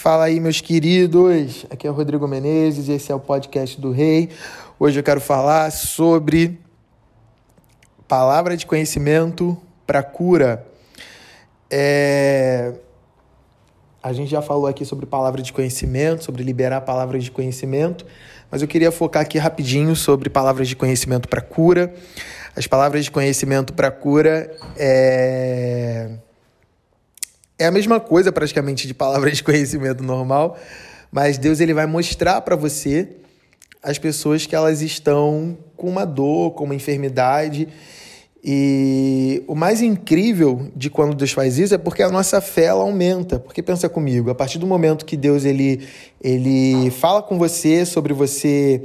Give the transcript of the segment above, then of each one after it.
Fala aí, meus queridos. Aqui é o Rodrigo Menezes e esse é o podcast do Rei. Hoje eu quero falar sobre palavra de conhecimento para cura. É... A gente já falou aqui sobre palavra de conhecimento, sobre liberar palavras de conhecimento, mas eu queria focar aqui rapidinho sobre palavras de conhecimento para cura. As palavras de conhecimento para cura é é a mesma coisa praticamente de palavras de conhecimento normal, mas Deus ele vai mostrar para você as pessoas que elas estão com uma dor, com uma enfermidade. E o mais incrível de quando Deus faz isso é porque a nossa fé ela aumenta. Porque pensa comigo, a partir do momento que Deus ele, ele fala com você sobre você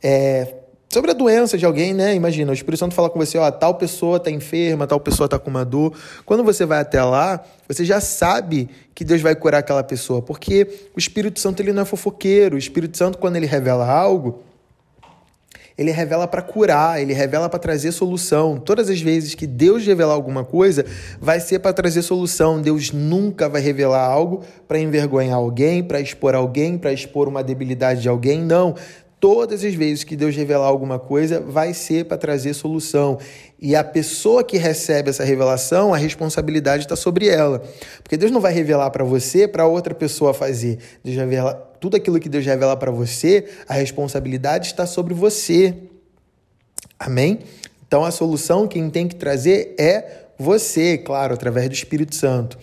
é, sobre a doença de alguém, né? Imagina, o Espírito Santo fala com você, ó, tal pessoa está enferma, tal pessoa está com uma dor. Quando você vai até lá, você já sabe que Deus vai curar aquela pessoa, porque o Espírito Santo ele não é fofoqueiro. O Espírito Santo, quando ele revela algo, ele revela para curar, ele revela para trazer solução. Todas as vezes que Deus revelar alguma coisa, vai ser para trazer solução. Deus nunca vai revelar algo para envergonhar alguém, para expor alguém, para expor uma debilidade de alguém. Não todas as vezes que Deus revelar alguma coisa, vai ser para trazer solução. E a pessoa que recebe essa revelação, a responsabilidade está sobre ela. Porque Deus não vai revelar para você para outra pessoa fazer. Deus revela, tudo aquilo que Deus revela para você, a responsabilidade está sobre você. Amém? Então a solução quem tem que trazer é você, claro, através do Espírito Santo.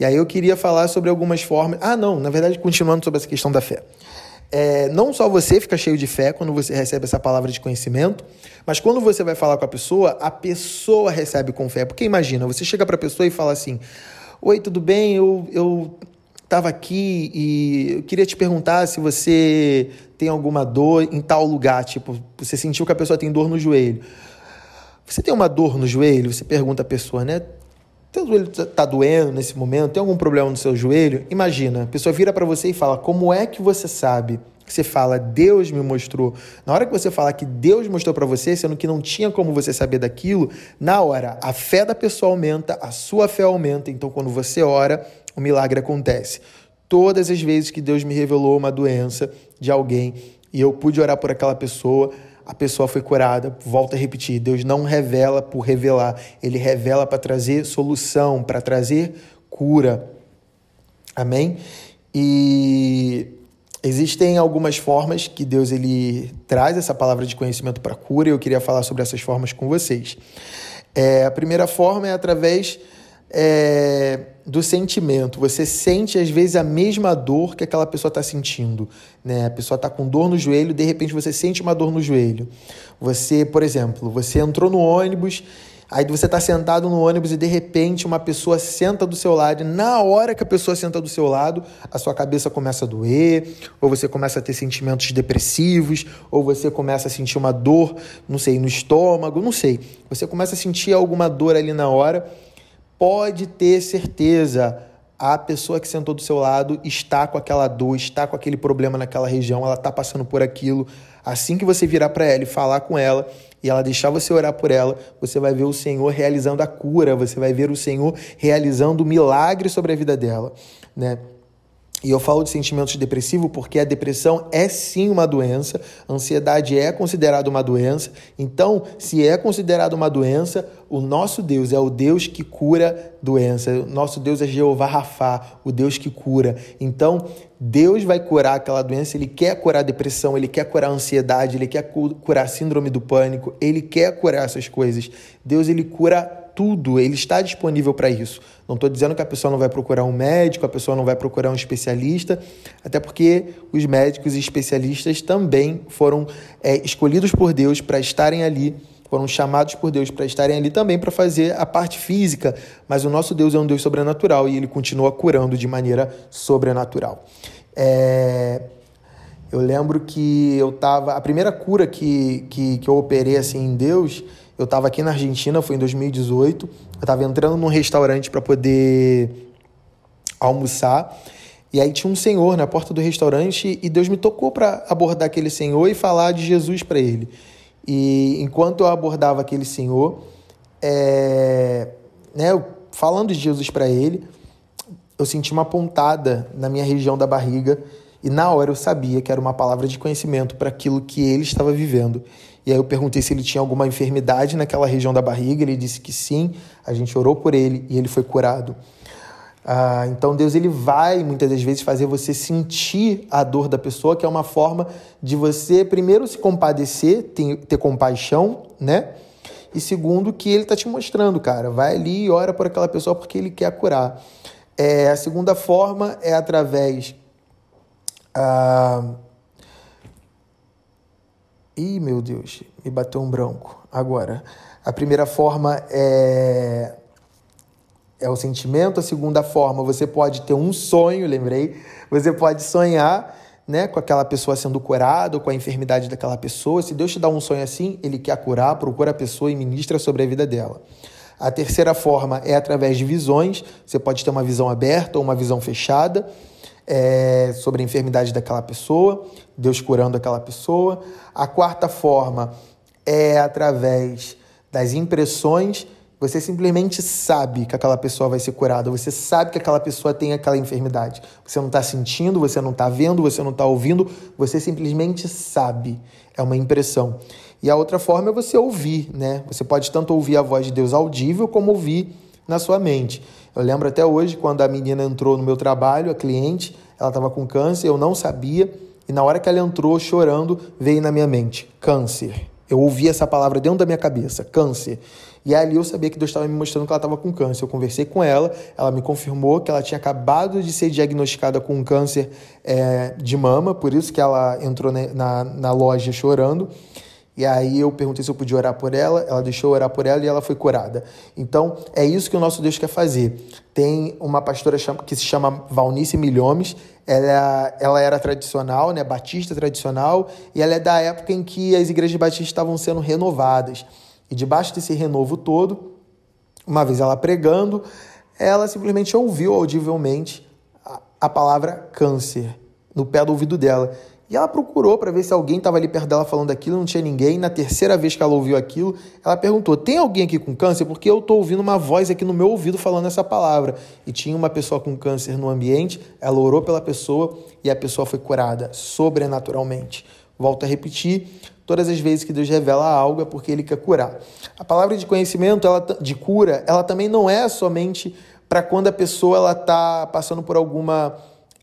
E aí eu queria falar sobre algumas formas. Ah, não, na verdade, continuando sobre essa questão da fé. É, não só você fica cheio de fé quando você recebe essa palavra de conhecimento, mas quando você vai falar com a pessoa, a pessoa recebe com fé. Porque imagina, você chega para a pessoa e fala assim: Oi, tudo bem? Eu, eu estava aqui e eu queria te perguntar se você tem alguma dor em tal lugar. Tipo, você sentiu que a pessoa tem dor no joelho. Você tem uma dor no joelho? Você pergunta a pessoa, né? Teu joelho está doendo nesse momento? Tem algum problema no seu joelho? Imagina, a pessoa vira para você e fala: Como é que você sabe? Você fala, Deus me mostrou. Na hora que você falar que Deus mostrou para você, sendo que não tinha como você saber daquilo, na hora a fé da pessoa aumenta, a sua fé aumenta. Então, quando você ora, o milagre acontece. Todas as vezes que Deus me revelou uma doença de alguém e eu pude orar por aquela pessoa, a pessoa foi curada. Volto a repetir: Deus não revela por revelar, ele revela para trazer solução, para trazer cura. Amém? E existem algumas formas que Deus ele traz essa palavra de conhecimento para cura, e eu queria falar sobre essas formas com vocês. É, a primeira forma é através é, do sentimento. Você sente, às vezes, a mesma dor que aquela pessoa está sentindo. Né? A pessoa está com dor no joelho, de repente você sente uma dor no joelho. Você, por exemplo, você entrou no ônibus, aí você está sentado no ônibus e de repente uma pessoa senta do seu lado, e na hora que a pessoa senta do seu lado, a sua cabeça começa a doer, ou você começa a ter sentimentos depressivos, ou você começa a sentir uma dor, não sei, no estômago, não sei. Você começa a sentir alguma dor ali na hora pode ter certeza, a pessoa que sentou do seu lado está com aquela dor, está com aquele problema naquela região, ela está passando por aquilo. Assim que você virar para ela e falar com ela e ela deixar você orar por ela, você vai ver o Senhor realizando a cura, você vai ver o Senhor realizando o milagre sobre a vida dela, né? E eu falo de sentimentos depressivos porque a depressão é sim uma doença, a ansiedade é considerada uma doença. Então, se é considerada uma doença, o nosso Deus é o Deus que cura doença. O nosso Deus é Jeová Rafá, o Deus que cura. Então, Deus vai curar aquela doença, ele quer curar a depressão, ele quer curar a ansiedade, ele quer curar a síndrome do pânico, ele quer curar essas coisas. Deus ele cura tudo, ele está disponível para isso. Não estou dizendo que a pessoa não vai procurar um médico, a pessoa não vai procurar um especialista, até porque os médicos e especialistas também foram é, escolhidos por Deus para estarem ali, foram chamados por Deus para estarem ali também para fazer a parte física, mas o nosso Deus é um Deus sobrenatural e ele continua curando de maneira sobrenatural. É... Eu lembro que eu estava. A primeira cura que, que, que eu operei assim em Deus eu estava aqui na Argentina, foi em 2018. Eu estava entrando num restaurante para poder almoçar. E aí tinha um senhor na porta do restaurante e Deus me tocou para abordar aquele senhor e falar de Jesus para ele. E enquanto eu abordava aquele senhor, é, né, falando de Jesus para ele, eu senti uma pontada na minha região da barriga e na hora eu sabia que era uma palavra de conhecimento para aquilo que ele estava vivendo. E aí eu perguntei se ele tinha alguma enfermidade naquela região da barriga, ele disse que sim. A gente orou por ele e ele foi curado. Ah, então Deus ele vai muitas das vezes fazer você sentir a dor da pessoa, que é uma forma de você primeiro se compadecer, ter, ter compaixão, né? E segundo que ele está te mostrando, cara, vai ali e ora por aquela pessoa porque ele quer curar. É, a segunda forma é através ah... Ih, meu Deus, me bateu um branco. Agora, a primeira forma é é o sentimento. A segunda forma, você pode ter um sonho, lembrei. Você pode sonhar né, com aquela pessoa sendo curada, com a enfermidade daquela pessoa. Se Deus te dá um sonho assim, Ele quer curar, procura a pessoa e ministra sobre a vida dela. A terceira forma é através de visões. Você pode ter uma visão aberta ou uma visão fechada é, sobre a enfermidade daquela pessoa, Deus curando aquela pessoa. A quarta forma é através das impressões você simplesmente sabe que aquela pessoa vai ser curada, você sabe que aquela pessoa tem aquela enfermidade. Você não está sentindo, você não está vendo, você não está ouvindo, você simplesmente sabe. É uma impressão. E a outra forma é você ouvir, né? Você pode tanto ouvir a voz de Deus audível como ouvir na sua mente. Eu lembro até hoje quando a menina entrou no meu trabalho, a cliente, ela estava com câncer, eu não sabia, e na hora que ela entrou chorando, veio na minha mente: câncer. Eu ouvi essa palavra dentro da minha cabeça, câncer. E ali eu sabia que Deus estava me mostrando que ela estava com câncer. Eu conversei com ela, ela me confirmou que ela tinha acabado de ser diagnosticada com câncer é, de mama, por isso que ela entrou na, na loja chorando. E aí eu perguntei se eu podia orar por ela, ela deixou orar por ela e ela foi curada. Então, é isso que o nosso Deus quer fazer. Tem uma pastora que se chama Valnice Milhomes, ela, ela era tradicional, né, batista tradicional, e ela é da época em que as igrejas batistas estavam sendo renovadas. E debaixo desse renovo todo, uma vez ela pregando, ela simplesmente ouviu audivelmente a, a palavra câncer no pé do ouvido dela. E ela procurou para ver se alguém estava ali perto dela falando aquilo, não tinha ninguém. Na terceira vez que ela ouviu aquilo, ela perguntou: Tem alguém aqui com câncer? Porque eu estou ouvindo uma voz aqui no meu ouvido falando essa palavra. E tinha uma pessoa com câncer no ambiente, ela orou pela pessoa e a pessoa foi curada sobrenaturalmente. Volto a repetir: todas as vezes que Deus revela algo é porque Ele quer curar. A palavra de conhecimento, ela, de cura, ela também não é somente para quando a pessoa está passando por alguma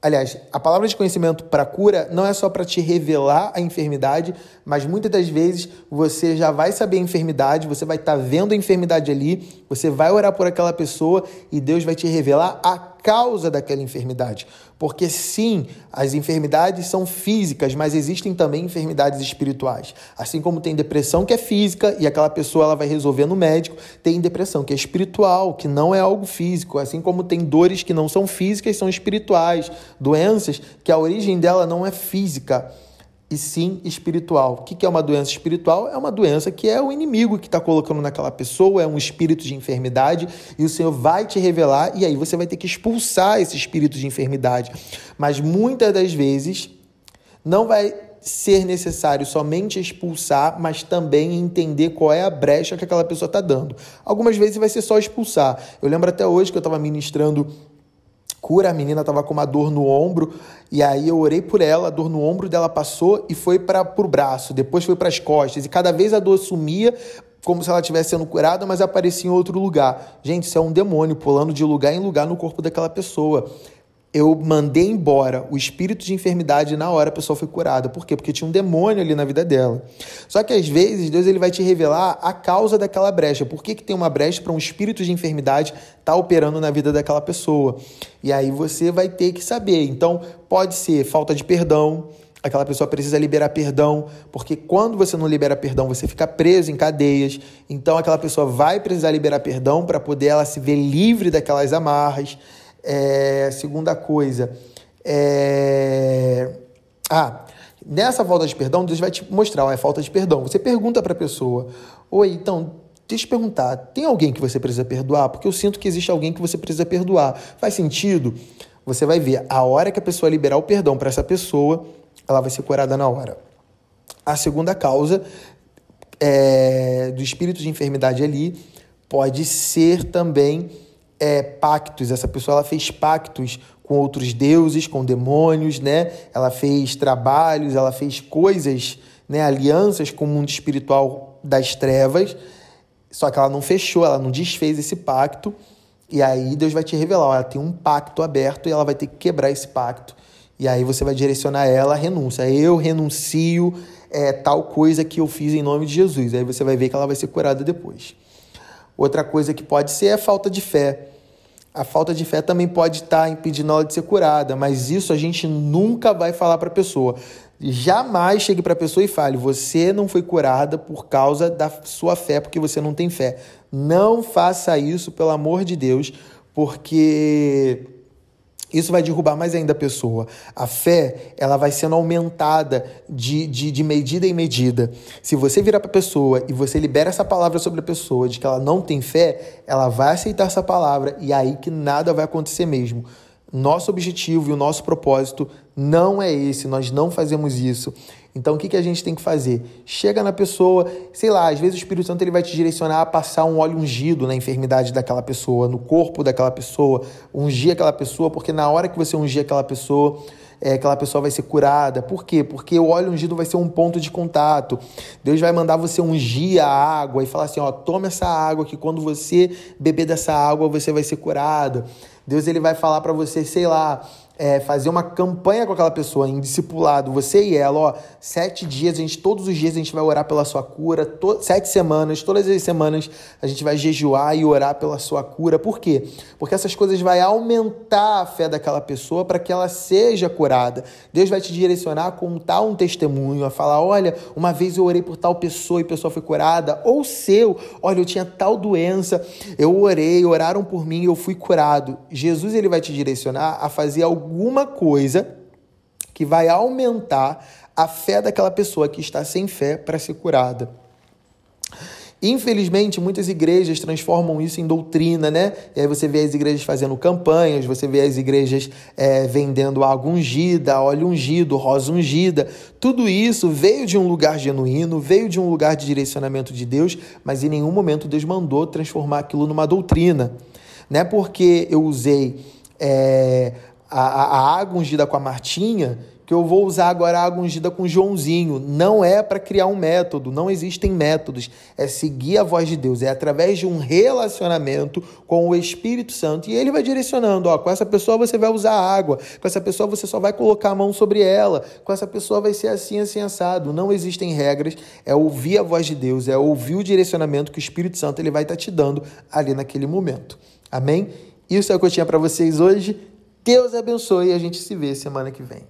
Aliás, a palavra de conhecimento para cura não é só para te revelar a enfermidade, mas muitas das vezes você já vai saber a enfermidade, você vai estar tá vendo a enfermidade ali, você vai orar por aquela pessoa e Deus vai te revelar a causa daquela enfermidade. Porque sim, as enfermidades são físicas, mas existem também enfermidades espirituais. Assim como tem depressão que é física e aquela pessoa ela vai resolver no médico, tem depressão que é espiritual, que não é algo físico. Assim como tem dores que não são físicas, são espirituais, doenças que a origem dela não é física e sim espiritual. O que é uma doença espiritual? É uma doença que é o inimigo que está colocando naquela pessoa, é um espírito de enfermidade, e o Senhor vai te revelar, e aí você vai ter que expulsar esse espírito de enfermidade. Mas muitas das vezes não vai ser necessário somente expulsar, mas também entender qual é a brecha que aquela pessoa está dando. Algumas vezes vai ser só expulsar. Eu lembro até hoje que eu estava ministrando cura, a menina estava com uma dor no ombro, e aí eu orei por ela, a dor no ombro dela passou e foi para o braço, depois foi para as costas, e cada vez a dor sumia, como se ela estivesse sendo curada, mas aparecia em outro lugar. Gente, isso é um demônio pulando de lugar em lugar no corpo daquela pessoa eu mandei embora o espírito de enfermidade na hora a pessoa foi curada. Por quê? Porque tinha um demônio ali na vida dela. Só que às vezes Deus ele vai te revelar a causa daquela brecha. Por que, que tem uma brecha para um espírito de enfermidade estar tá operando na vida daquela pessoa? E aí você vai ter que saber. Então, pode ser falta de perdão, aquela pessoa precisa liberar perdão, porque quando você não libera perdão, você fica preso em cadeias. Então aquela pessoa vai precisar liberar perdão para poder ela se ver livre daquelas amarras. É, segunda coisa, é... ah, nessa falta de perdão, Deus vai te mostrar, ó, é falta de perdão. Você pergunta para a pessoa, oi, então, deixa eu te perguntar, tem alguém que você precisa perdoar? Porque eu sinto que existe alguém que você precisa perdoar. Faz sentido? Você vai ver, a hora que a pessoa liberar o perdão para essa pessoa, ela vai ser curada na hora. A segunda causa é, do espírito de enfermidade ali pode ser também é, pactos, essa pessoa ela fez pactos com outros deuses, com demônios, né? Ela fez trabalhos, ela fez coisas, né? alianças com o mundo espiritual das trevas, só que ela não fechou, ela não desfez esse pacto. E aí Deus vai te revelar, ela tem um pacto aberto e ela vai ter que quebrar esse pacto. E aí você vai direcionar ela a renúncia. Eu renuncio é, tal coisa que eu fiz em nome de Jesus. Aí você vai ver que ela vai ser curada depois. Outra coisa que pode ser é falta de fé. A falta de fé também pode estar impedindo ela de ser curada, mas isso a gente nunca vai falar para a pessoa. Jamais chegue para a pessoa e fale: você não foi curada por causa da sua fé, porque você não tem fé. Não faça isso, pelo amor de Deus, porque isso vai derrubar mais ainda a pessoa. A fé, ela vai sendo aumentada de, de, de medida em medida. Se você virar para a pessoa e você libera essa palavra sobre a pessoa de que ela não tem fé, ela vai aceitar essa palavra e é aí que nada vai acontecer mesmo. Nosso objetivo e o nosso propósito não é esse, nós não fazemos isso. Então, o que, que a gente tem que fazer? Chega na pessoa, sei lá, às vezes o Espírito Santo ele vai te direcionar a passar um óleo ungido na enfermidade daquela pessoa, no corpo daquela pessoa, ungir aquela pessoa, porque na hora que você ungir aquela pessoa, é, aquela pessoa vai ser curada. Por quê? Porque o óleo ungido vai ser um ponto de contato. Deus vai mandar você ungir a água e falar assim: ó, toma essa água que quando você beber dessa água você vai ser curado. Deus ele vai falar para você, sei lá, é, fazer uma campanha com aquela pessoa em discipulado, você e ela, ó, sete dias, a gente, todos os dias a gente vai orar pela sua cura, to, sete semanas, todas as semanas a gente vai jejuar e orar pela sua cura. Por quê? Porque essas coisas vai aumentar a fé daquela pessoa para que ela seja curada. Deus vai te direcionar a contar um testemunho, a falar, olha, uma vez eu orei por tal pessoa e a pessoa foi curada, ou seu, olha, eu tinha tal doença, eu orei, oraram por mim e eu fui curado. Jesus ele vai te direcionar a fazer algo alguma coisa que vai aumentar a fé daquela pessoa que está sem fé para ser curada. Infelizmente, muitas igrejas transformam isso em doutrina, né? E aí você vê as igrejas fazendo campanhas, você vê as igrejas é, vendendo água ungida, óleo ungido, rosa ungida. Tudo isso veio de um lugar genuíno, veio de um lugar de direcionamento de Deus, mas em nenhum momento Deus mandou transformar aquilo numa doutrina. Não é porque eu usei é, a, a, água ungida com a Martinha, que eu vou usar agora a água ungida com o Joãozinho. Não é para criar um método, não existem métodos. É seguir a voz de Deus, é através de um relacionamento com o Espírito Santo. E ele vai direcionando: ó, com essa pessoa você vai usar água, com essa pessoa você só vai colocar a mão sobre ela, com essa pessoa vai ser assim, assim, assado. Não existem regras, é ouvir a voz de Deus, é ouvir o direcionamento que o Espírito Santo ele vai estar tá te dando ali naquele momento. Amém? Isso é o que eu tinha para vocês hoje. Deus abençoe e a gente se vê semana que vem.